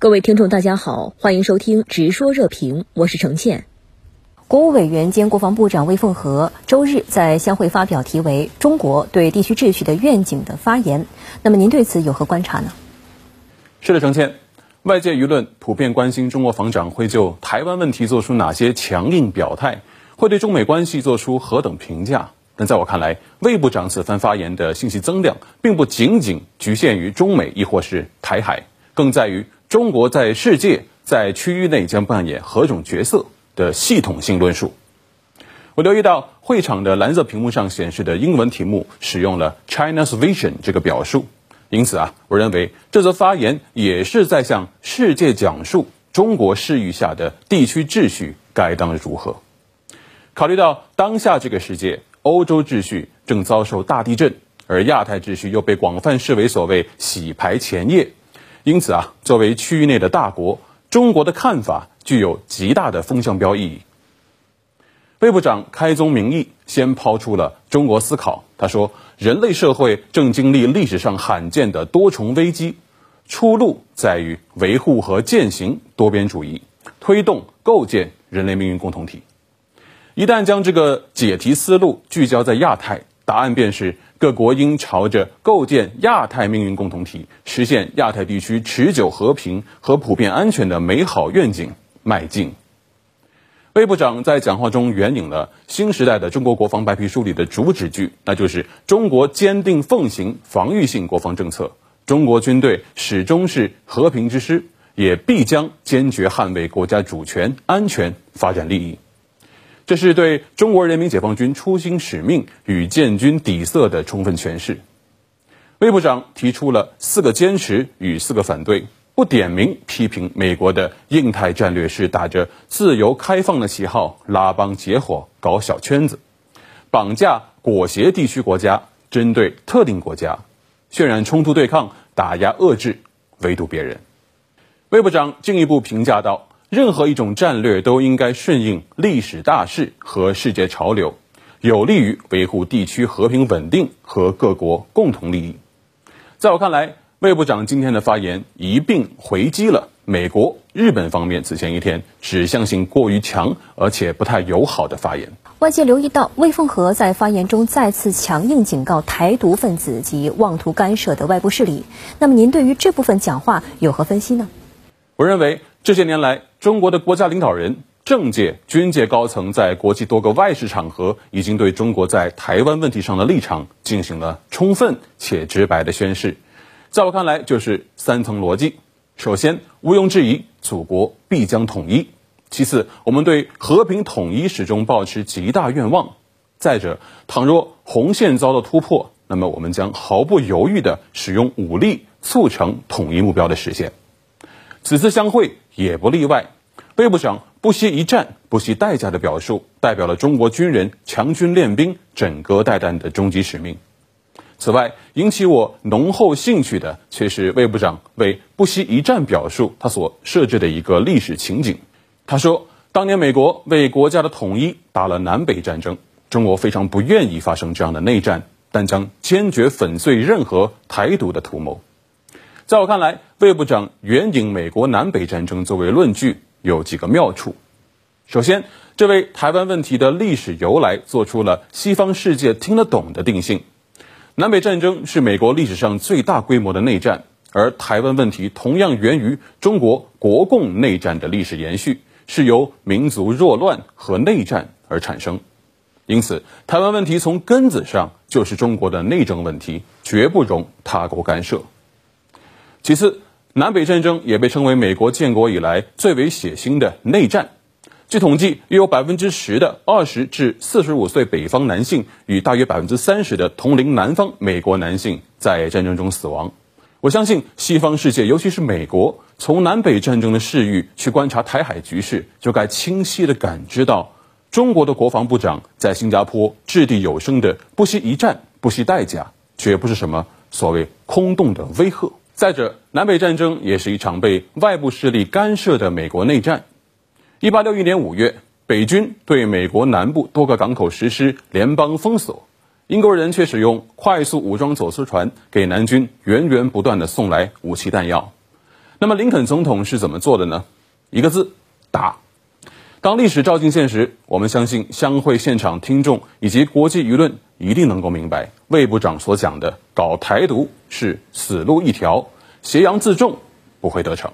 各位听众，大家好，欢迎收听《直说热评》，我是程倩。国务委员兼国防部长魏凤和周日在相会发表题为《中国对地区秩序的愿景》的发言。那么您对此有何观察呢？是的，程倩，外界舆论普遍关心中国防长会就台湾问题做出哪些强硬表态，会对中美关系做出何等评价。但在我看来，魏部长此番发言的信息增量，并不仅仅局限于中美，亦或是台海，更在于。中国在世界、在区域内将扮演何种角色的系统性论述。我留意到会场的蓝色屏幕上显示的英文题目使用了 “China's Vision” 这个表述，因此啊，我认为这则发言也是在向世界讲述中国视域下的地区秩序该当如何。考虑到当下这个世界，欧洲秩序正遭受大地震，而亚太秩序又被广泛视为所谓“洗牌前夜”。因此啊，作为区域内的大国，中国的看法具有极大的风向标意义。魏部长开宗明义，先抛出了中国思考。他说：“人类社会正经历历史上罕见的多重危机，出路在于维护和践行多边主义，推动构建人类命运共同体。一旦将这个解题思路聚焦在亚太，答案便是。”各国应朝着构建亚太命运共同体、实现亚太地区持久和平和普遍安全的美好愿景迈进。魏部长在讲话中援引了新时代的中国国防白皮书里的主旨句，那就是“中国坚定奉行防御性国防政策，中国军队始终是和平之师，也必将坚决捍卫国家主权、安全、发展利益。”这是对中国人民解放军初心使命与建军底色的充分诠释。魏部长提出了四个坚持与四个反对，不点名批评美国的印太战略是打着自由开放的旗号拉帮结伙搞小圈子，绑架裹挟地区国家，针对特定国家，渲染冲突对抗，打压遏制，围堵别人。魏部长进一步评价道。任何一种战略都应该顺应历史大势和世界潮流，有利于维护地区和平稳定和各国共同利益。在我看来，魏部长今天的发言一并回击了美国、日本方面此前一天指向性过于强而且不太友好的发言。外界留意到，魏凤和在发言中再次强硬警告台独分子及妄图干涉的外部势力。那么，您对于这部分讲话有何分析呢？我认为这些年来。中国的国家领导人、政界、军界高层在国际多个外事场合，已经对中国在台湾问题上的立场进行了充分且直白的宣示。在我看来，就是三层逻辑：首先，毋庸置疑，祖国必将统一；其次，我们对和平统一始终保持极大愿望；再者，倘若红线遭到突破，那么我们将毫不犹豫地使用武力，促成统一目标的实现。此次相会也不例外，魏部长不惜一战、不惜代价的表述，代表了中国军人强军练兵、枕戈待旦的终极使命。此外，引起我浓厚兴趣的却是魏部长为“不惜一战”表述他所设置的一个历史情景。他说，当年美国为国家的统一打了南北战争，中国非常不愿意发生这样的内战，但将坚决粉碎任何台独的图谋。在我看来，魏部长援引美国南北战争作为论据有几个妙处。首先，这为台湾问题的历史由来做出了西方世界听得懂的定性。南北战争是美国历史上最大规模的内战，而台湾问题同样源于中国国共内战的历史延续，是由民族弱乱和内战而产生。因此，台湾问题从根子上就是中国的内政问题，绝不容他国干涉。其次，南北战争也被称为美国建国以来最为血腥的内战。据统计，约有百分之十的二十至四十五岁北方男性与大约百分之三十的同龄南方美国男性在战争中死亡。我相信，西方世界，尤其是美国，从南北战争的视域去观察台海局势，就该清晰地感知到，中国的国防部长在新加坡掷地有声的不惜一战、不惜代价，绝不是什么所谓空洞的威吓。再者，南北战争也是一场被外部势力干涉的美国内战。一八六一年五月，北军对美国南部多个港口实施联邦封锁，英国人却使用快速武装走私船给南军源源不断的送来武器弹药。那么林肯总统是怎么做的呢？一个字，打。当历史照进现实，我们相信相会现场听众以及国际舆论一定能够明白，魏部长所讲的搞台独是死路一条，挟洋自重不会得逞。